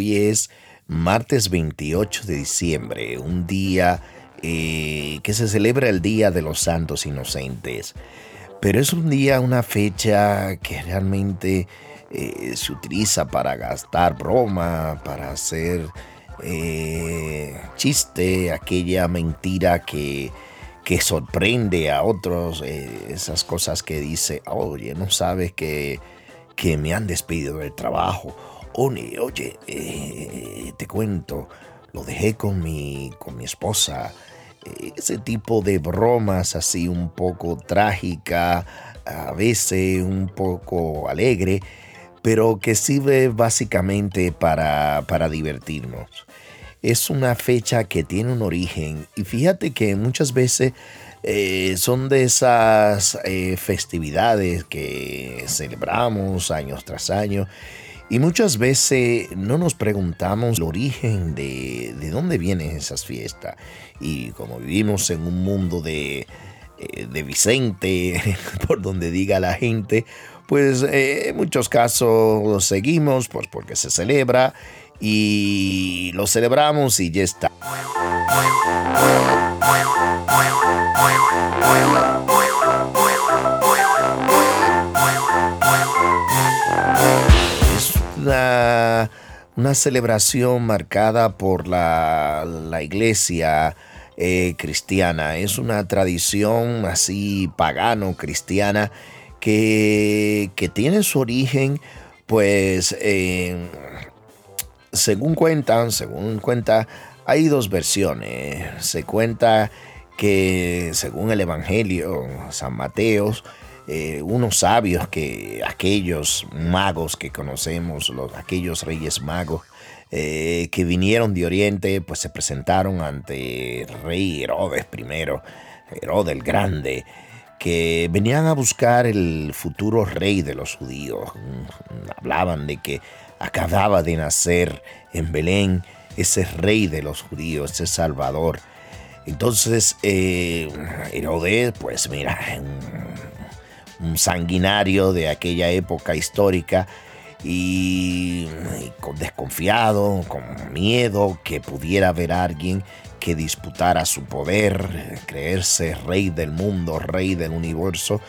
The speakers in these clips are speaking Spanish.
Hoy es martes 28 de diciembre, un día eh, que se celebra el Día de los Santos Inocentes. Pero es un día, una fecha que realmente eh, se utiliza para gastar broma, para hacer eh, chiste, aquella mentira que, que sorprende a otros, esas cosas que dice, oye, no sabes que, que me han despedido del trabajo oye, eh, te cuento, lo dejé con mi, con mi esposa. Ese tipo de bromas así un poco trágica, a veces un poco alegre, pero que sirve básicamente para, para divertirnos. Es una fecha que tiene un origen y fíjate que muchas veces eh, son de esas eh, festividades que celebramos años tras año y muchas veces no nos preguntamos el origen de, de dónde vienen esas fiestas. Y como vivimos en un mundo de, eh, de Vicente, por donde diga la gente, pues eh, en muchos casos seguimos pues porque se celebra y lo celebramos y ya está. Una, celebración marcada por la, iglesia eh, cristiana. Es una tradición así pagano, cristiana, que, tiene su origen, pues, según cuentan, según cuenta, hay dos versiones. Se cuenta que según el Evangelio, San Mateo, eh, unos sabios que aquellos magos que conocemos, los, aquellos reyes magos eh, que vinieron de Oriente, pues se presentaron ante rey Herodes I, Herodes el Grande, que venían a buscar el futuro rey de los judíos. Hablaban de que acababa de nacer en Belén ese rey de los judíos, ese salvador. Entonces, eh, Herodes, pues mira, sanguinario de aquella época histórica y, con desconfiado, con miedo que pudiera haber alguien que disputara su poder, creerse rey del mundo, rey del universo,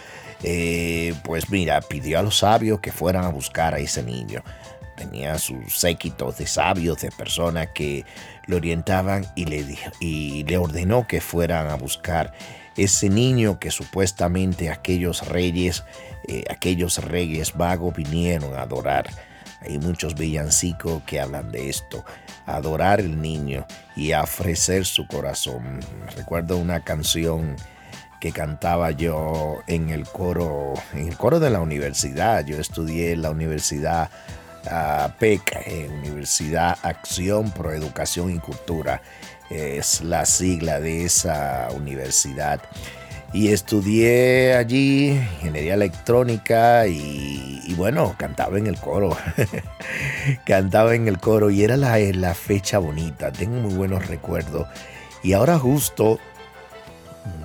eh, pues mira, pidió a los sabios que fueran a buscar a ese niño. Tenía sus séquitos de sabios, de personas que le orientaban y le, y le ordenó que fueran a buscar ese niño que supuestamente aquellos reyes, eh, aquellos reyes vagos vinieron a adorar. Hay muchos villancicos que hablan de esto, adorar el niño y ofrecer su corazón. Recuerdo una canción que cantaba yo en el coro, en el coro de la universidad. Yo estudié en la universidad uh, PEC, eh, Universidad Acción Pro Educación y Cultura es la sigla de esa universidad. Y estudié allí ingeniería electrónica y, bueno, cantaba en el coro. cantaba en el coro y era la, la fecha bonita. Tengo muy buenos recuerdos. Y ahora justo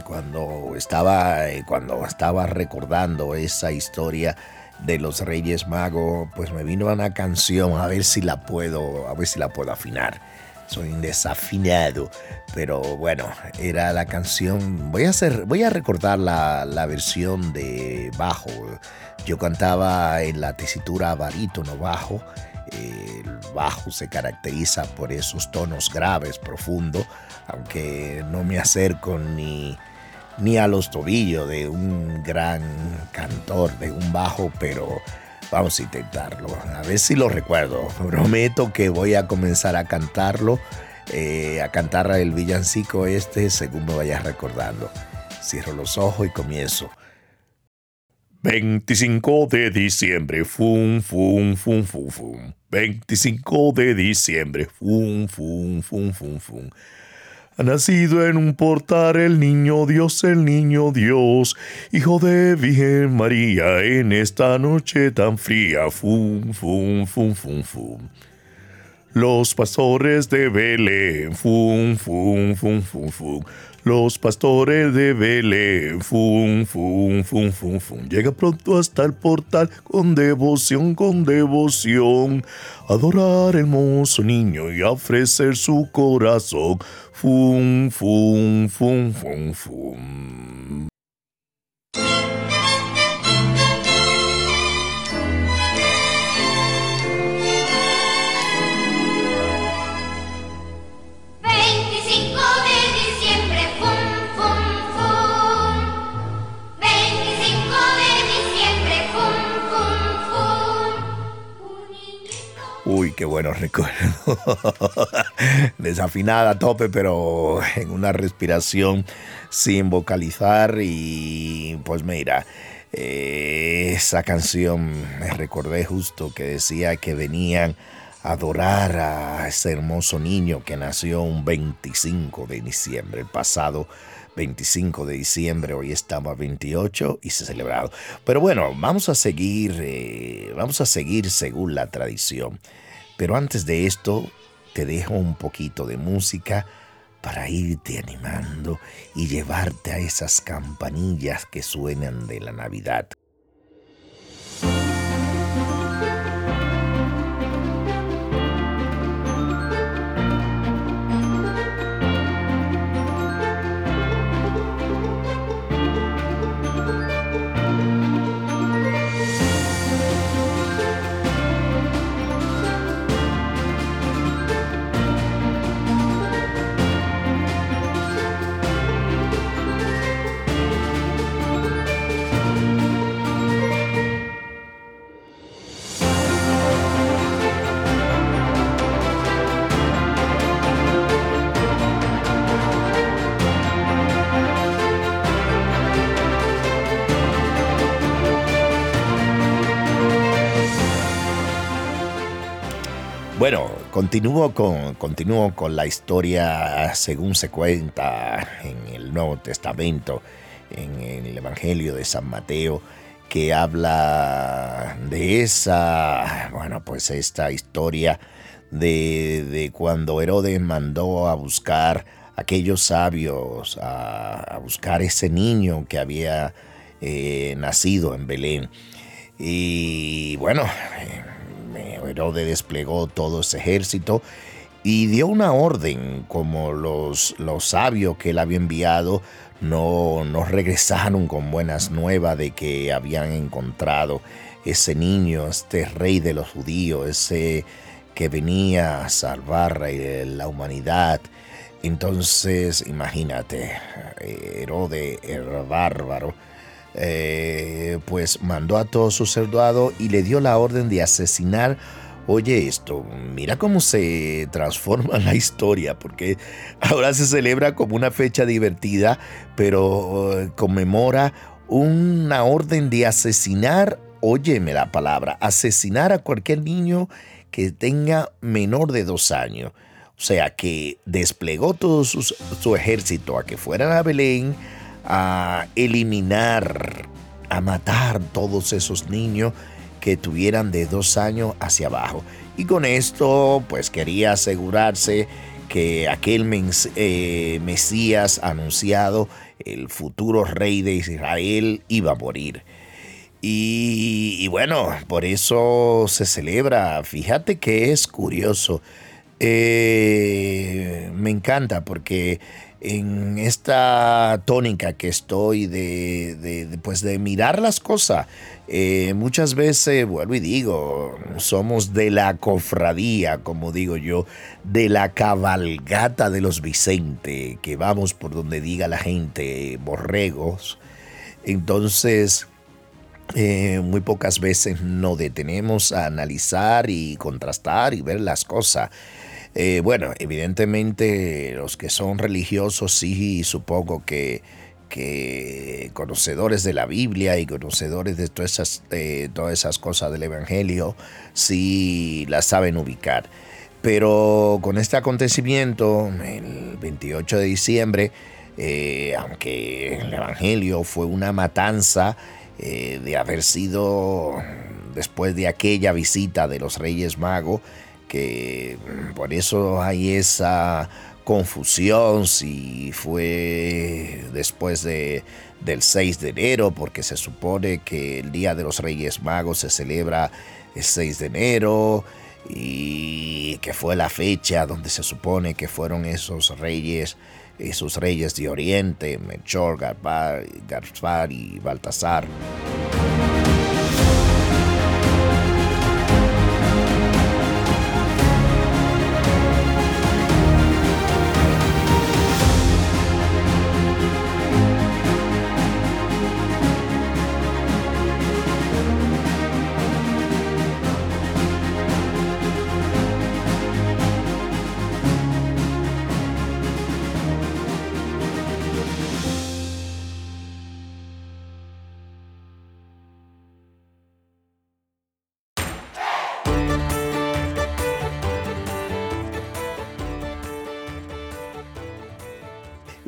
cuando estaba, eh, cuando estaba recordando esa historia de los Reyes Magos, pues me vino una canción, a ver si la puedo, a ver si la puedo afinar soy un desafinado, pero bueno, era la canción. Voy a hacer, voy a recordar la, la versión de bajo. Yo cantaba en la tesitura barítono bajo. El bajo se caracteriza por esos tonos graves, profundos, aunque no me acerco ni, ni a los tobillos de un gran cantor de un bajo, pero Vamos a intentarlo, a ver si lo recuerdo. Prometo que voy a comenzar a cantarlo, eh, a cantar el villancico este según me vayas recordando. Cierro los ojos y comienzo. 25 de diciembre, fum, fum, fum, fum, fum. 25 de diciembre, fum, fum, fum, fum, fum. Ha nacido en un portal el niño Dios, el niño Dios, hijo de Virgen María, en esta noche tan fría. Fum, fum, fum, fum, fum. Los pastores de Belén, fum, fum, fum, fum, fum. Los pastores de Belén. Fum, fum, fum, fum, fum. Llega pronto hasta el portal con devoción, con devoción. Adorar hermoso niño y ofrecer su corazón. Fum, fum, fum, fum, fum. Qué bueno recuerdo. Desafinada a tope, pero en una respiración sin vocalizar. Y pues mira, eh, esa canción me recordé justo que decía que venían a adorar a ese hermoso niño que nació un 25 de diciembre, el pasado 25 de diciembre, hoy estamos a 28 y se ha celebrado. Pero bueno, vamos a seguir, eh, vamos a seguir según la tradición. Pero antes de esto, te dejo un poquito de música para irte animando y llevarte a esas campanillas que suenan de la Navidad. Continúo con, continúo con la historia según se cuenta en el Nuevo Testamento, en el Evangelio de San Mateo, que habla de esa, bueno, pues esta historia de, cuando Herodes mandó a buscar aquellos sabios, a, buscar ese niño que había eh, nacido en Belén. Y bueno, Herodes desplegó todo ese ejército y dio una orden, como los, los sabios que él había enviado no, no regresaron con buenas nuevas de que habían encontrado ese niño, este rey de los judíos, ese que venía a salvar la humanidad. Entonces, imagínate, Herodes el bárbaro, eh, pues mandó a todos sus soldados y le dio la orden de asesinar. Oye esto, mira cómo se transforma la historia, porque ahora se celebra como una fecha divertida, pero eh, conmemora una orden de asesinar, óyeme la palabra, asesinar a cualquier niño que tenga menor de dos años. O sea que desplegó todo su, su ejército a que fueran a Belén, a eliminar, a matar todos esos niños que tuvieran de dos años hacia abajo. Y con esto, pues quería asegurarse que aquel eh, Mesías anunciado, el futuro rey de Israel, iba a morir. Y, bueno, por eso se celebra. Fíjate que es curioso. Eh, me encanta porque en esta tónica que estoy de, pues de mirar las cosas. Eh, muchas veces, vuelvo y digo, somos de la cofradía, como digo yo, de la cabalgata de los Vicente, que vamos por donde diga la gente, borregos. Entonces, eh, muy pocas veces nos detenemos a analizar y contrastar y ver las cosas. Eh, bueno, evidentemente los que son religiosos sí supongo que, que conocedores de la Biblia y conocedores de todas esas, todas esas cosas del Evangelio sí las saben ubicar. Pero con este acontecimiento, el 28 de diciembre, eh, aunque el Evangelio fue una matanza eh, de haber sido después de aquella visita de los Reyes Magos, que por eso hay esa confusión si fue después de, del 6 de enero, porque se supone que el Día de los Reyes Magos se celebra el 6 de enero y que fue la fecha donde se supone que fueron esos reyes, esos reyes de Oriente, Melchor, Gaspar y Baltasar.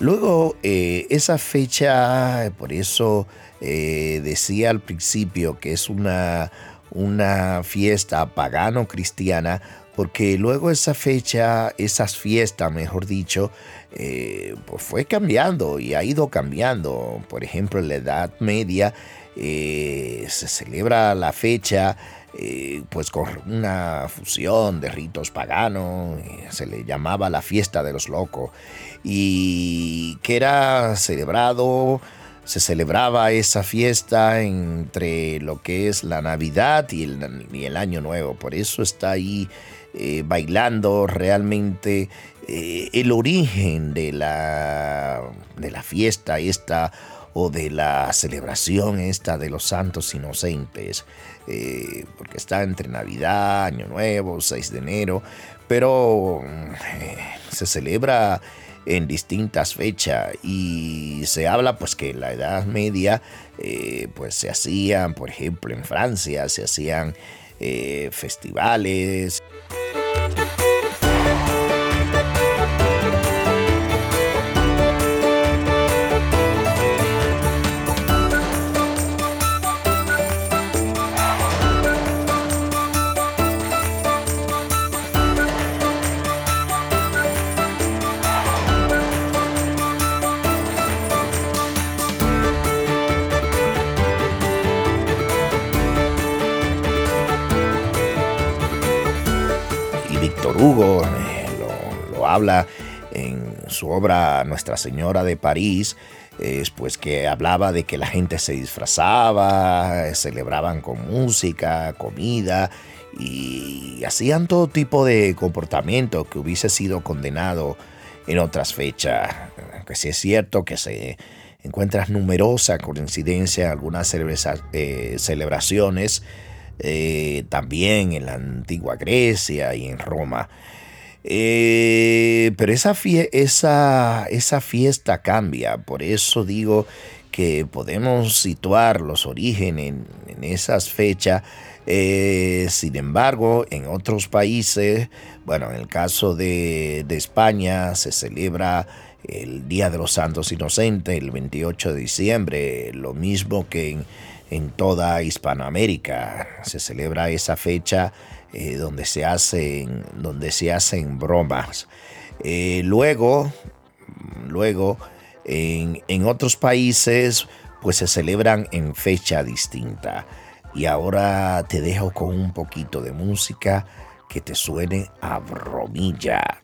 Luego, eh, esa fecha, por eso eh, decía al principio que es una, una fiesta pagano-cristiana, porque luego esa fecha, esas fiestas, mejor dicho, eh, pues fue cambiando y ha ido cambiando. Por ejemplo, en la Edad Media se celebra la fecha pues con una fusión de ritos paganos, se le llamaba la fiesta de los locos y que era celebrado, se celebraba esa fiesta entre lo que es la Navidad y el, Año Nuevo. Por eso está ahí eh, bailando realmente eh, el origen de la, de la fiesta esta o de la celebración esta de los santos inocentes, eh, porque está entre Navidad, Año Nuevo, 6 de enero, pero se celebra en distintas fechas y se habla pues que en la Edad Media eh, pues se hacían, por ejemplo en Francia, se hacían eh, festivales. En su obra Nuestra Señora de París, es pues que hablaba de que la gente se disfrazaba, celebraban con música, comida y hacían todo tipo de comportamiento que hubiese sido condenado en otras fechas. Que sí es cierto que se encuentran numerosas coincidencias en algunas eh, celebraciones eh, también en la antigua Grecia y en Roma. Eh, pero esa, fiesta cambia, por eso digo que podemos situar los orígenes en, esas fechas. Eh, sin embargo, en otros países, bueno, en el caso de, España se celebra el Día de los Santos Inocentes el 28 de diciembre, lo mismo que en toda Hispanoamérica. Se celebra esa fecha eh, donde, se hacen, donde se hacen bromas. Eh, luego, luego en, en, otros países, pues se celebran en fecha distinta. Y ahora te dejo con un poquito de música que te suene a bromilla.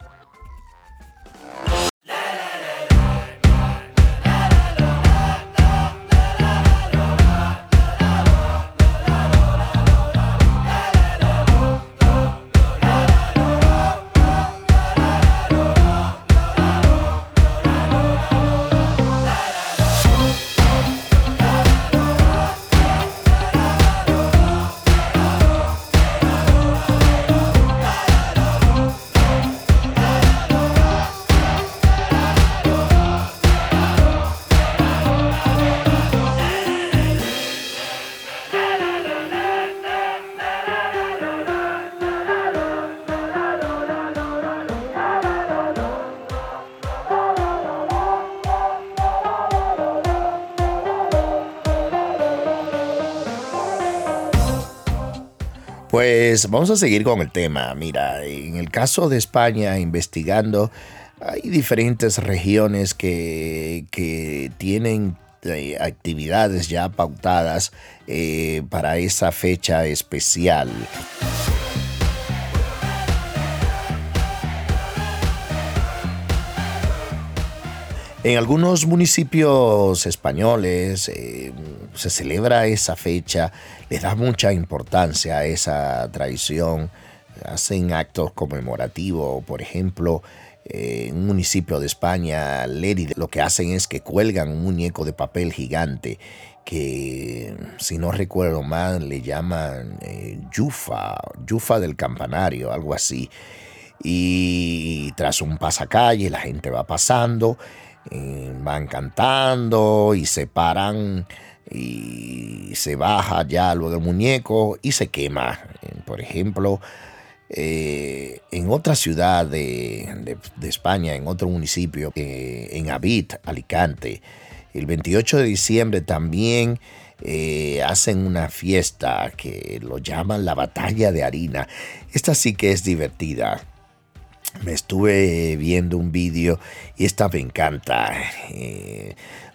Pues vamos a seguir con el tema. Mira, en el caso de España, investigando, hay diferentes regiones que, que tienen eh, actividades ya pautadas eh, para esa fecha especial. En algunos municipios españoles eh, se celebra esa fecha, le da mucha importancia a esa tradición, hacen actos conmemorativos, por ejemplo, en un municipio de España, Lerida, lo que hacen es que cuelgan un muñeco de papel gigante que, si no recuerdo mal, le llaman eh, Yufa, Yufa del campanario, algo así. Y tras un pasacalle, la gente va pasando, eh, van cantando y se paran y se baja ya luego el muñeco y se quema. Por ejemplo, eh, en otra ciudad de, España, en otro municipio, eh, en Abit, Alicante, el 28 de diciembre también eh, hacen una fiesta que lo llaman la batalla de harina. Esta sí que es divertida. Me estuve viendo un vídeo y esta me encanta.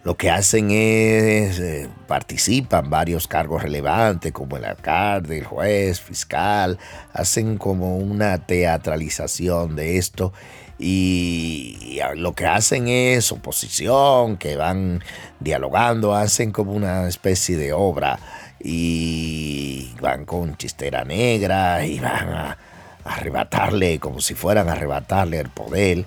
Lo que hacen es, eh, participan varios cargos relevantes como el alcalde, el juez, fiscal, hacen como una teatralización de esto y, lo que hacen es oposición, que van dialogando, hacen como una especie de obra y van con chistera negra y van a arrebatarle como si fueran a arrebatarle el poder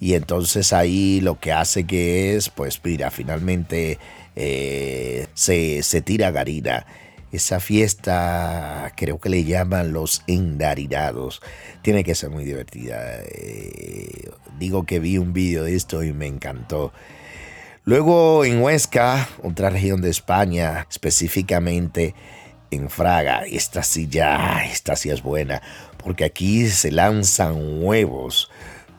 y entonces ahí lo que hace que es, pues mira, finalmente eh, se, se, tira garina. Esa fiesta creo que le llaman los endarinados. Tiene que ser muy divertida. Eh, digo que vi un vídeo de esto y me encantó. Luego en Huesca, otra región de España, específicamente en Fraga, esta sí ya, esta sí es buena, porque aquí se lanzan huevos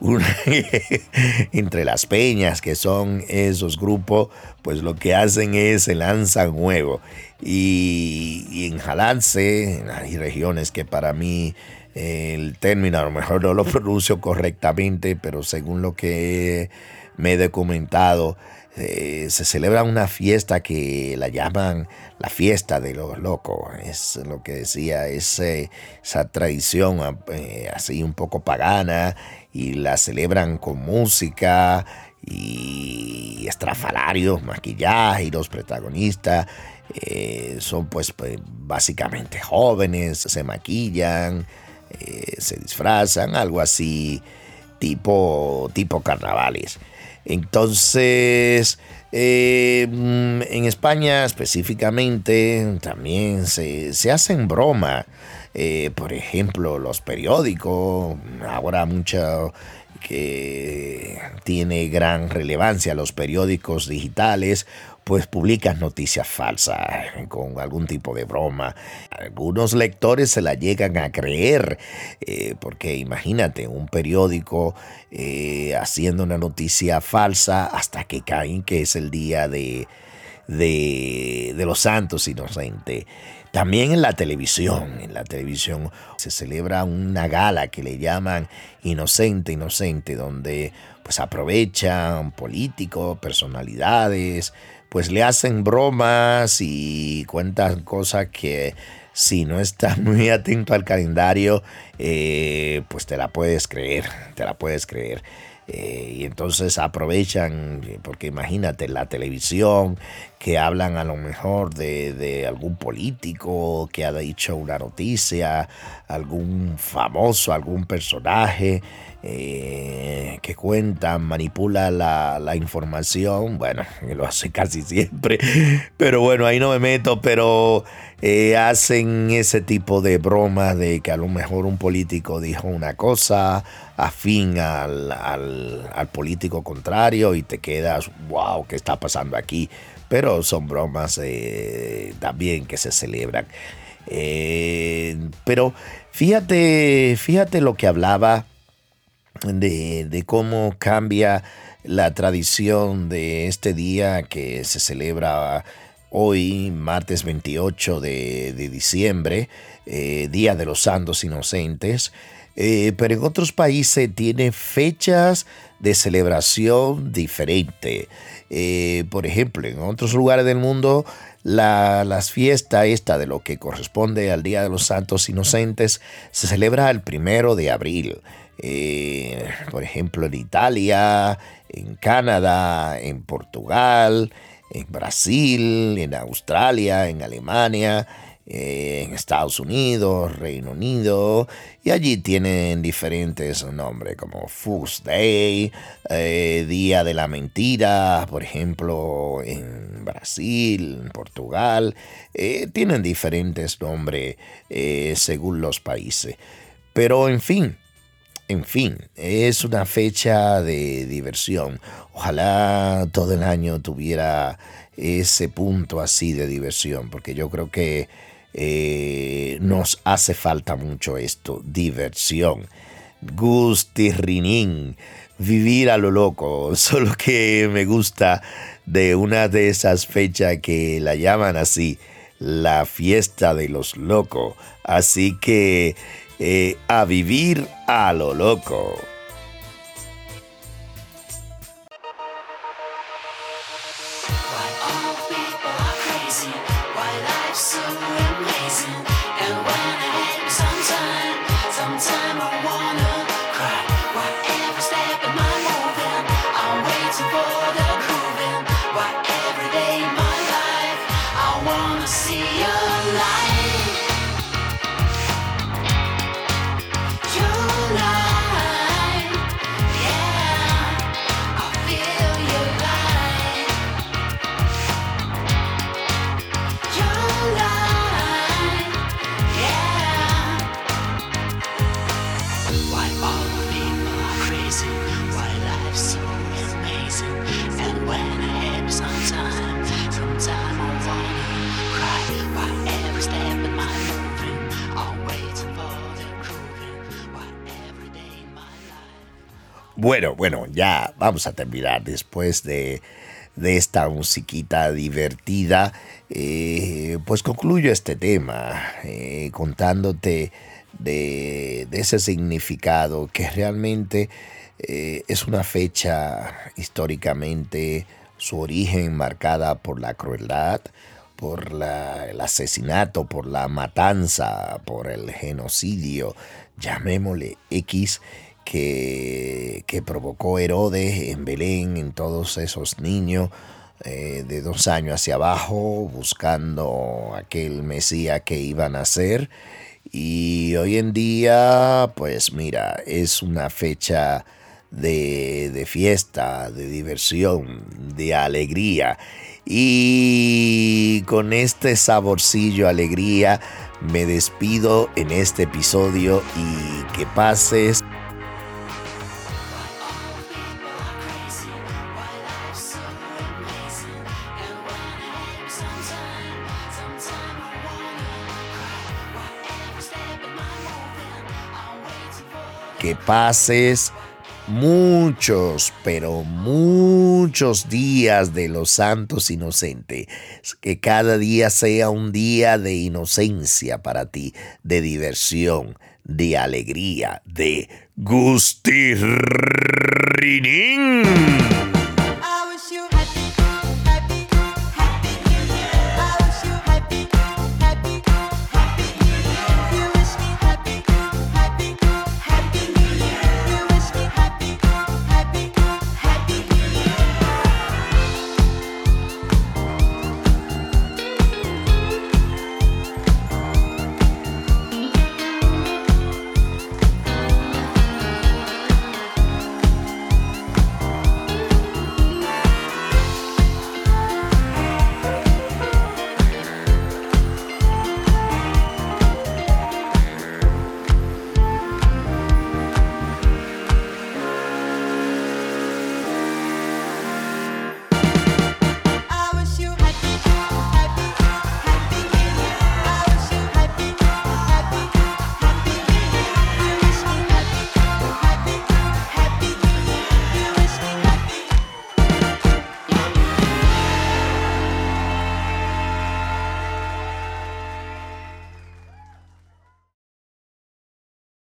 entre las peñas, que son esos grupos, pues lo que hacen es se lanzan huevo. Y, en Jalance, hay regiones que para mí el término a lo mejor no lo pronuncio correctamente, pero según lo que me he documentado, eh, se celebra una fiesta que la llaman la fiesta de los locos. Es lo que decía, esa tradición eh, así un poco pagana y la celebran con música y estrafalarios, maquillaje y los protagonistas eh, son pues, pues, básicamente jóvenes, se maquillan, se disfrazan, algo así tipo, tipo carnavales. Entonces, eh, mm, en España específicamente también se, se hacen broma. Eh, por ejemplo, los periódicos, ahora mucho que tiene gran relevancia los periódicos digitales pues publican noticias falsas con algún tipo de broma. Algunos lectores se la llegan a creer, eh, porque imagínate un periódico eh, haciendo una noticia falsa hasta que caen que es el día de, de, los santos inocentes. También en la televisión, en la televisión se celebra una gala que le llaman Inocente, Inocente, donde pues aprovechan políticos, personalidades, pues le hacen bromas y cuentan cosas que si no estás muy atento al calendario, eh, pues te la puedes creer, te la puedes creer. Eh, y entonces aprovechan, porque imagínate, la televisión, que hablan a lo mejor de, de, algún político que ha dicho una noticia, algún famoso, algún personaje, eh, que cuentan, manipula la, información, bueno, lo hace casi siempre, pero bueno, ahí no me meto, pero eh, hacen ese tipo de bromas de que a lo mejor un político dijo una cosa afín al, al, político contrario y te quedas, wow, ¿qué está pasando aquí? Pero son bromas eh, también que se celebran. pero fíjate, fíjate lo que hablaba de, cómo cambia la tradición de este día que se celebra hoy, martes 28 de, diciembre, eh, Día de los Santos Inocentes, eh, pero en otros países tiene fechas de celebración diferente. Eh, por ejemplo, en otros lugares del mundo, la, las fiestas esta de lo que corresponde al Día de los Santos Inocentes se celebra el primero de abril. por ejemplo, en Italia, en Canadá, en Portugal, en Brasil, en Australia, en Alemania, eh, en Estados Unidos, Reino Unido, y allí tienen diferentes nombres como Fool's Day, eh, Día de la Mentira, por ejemplo, en Brasil, en Portugal, eh, tienen diferentes nombres según los países. Pero en fin, en fin, es una fecha de diversión. Ojalá todo el año tuviera ese punto así de diversión, porque yo creo que eh, nos hace falta mucho esto, diversión. Gustirrinín, vivir a lo loco, solo que me gusta de una de esas fechas que la llaman así, la fiesta de los locos. Así que eh, a vivir a lo loco. Ya vamos a terminar después de, esta musiquita divertida. Eh, pues concluyo este tema eh, contándote de, ese significado que realmente eh, es una fecha históricamente su origen marcada por la crueldad, por el asesinato, por la matanza, por el genocidio, llamémosle X que, provocó Herodes en Belén, en todos esos niños eh, de dos años hacia abajo, buscando aquel Mesías que iban a ser. Y hoy en día, pues mira, es una fecha de, de fiesta, de diversión, de alegría. Y con este saborcillo alegría me despido en este episodio y que pases que pases muchos, pero muchos días de los santos inocentes. Que cada día sea un día de inocencia para ti, de diversión, de alegría, de gustirrinín.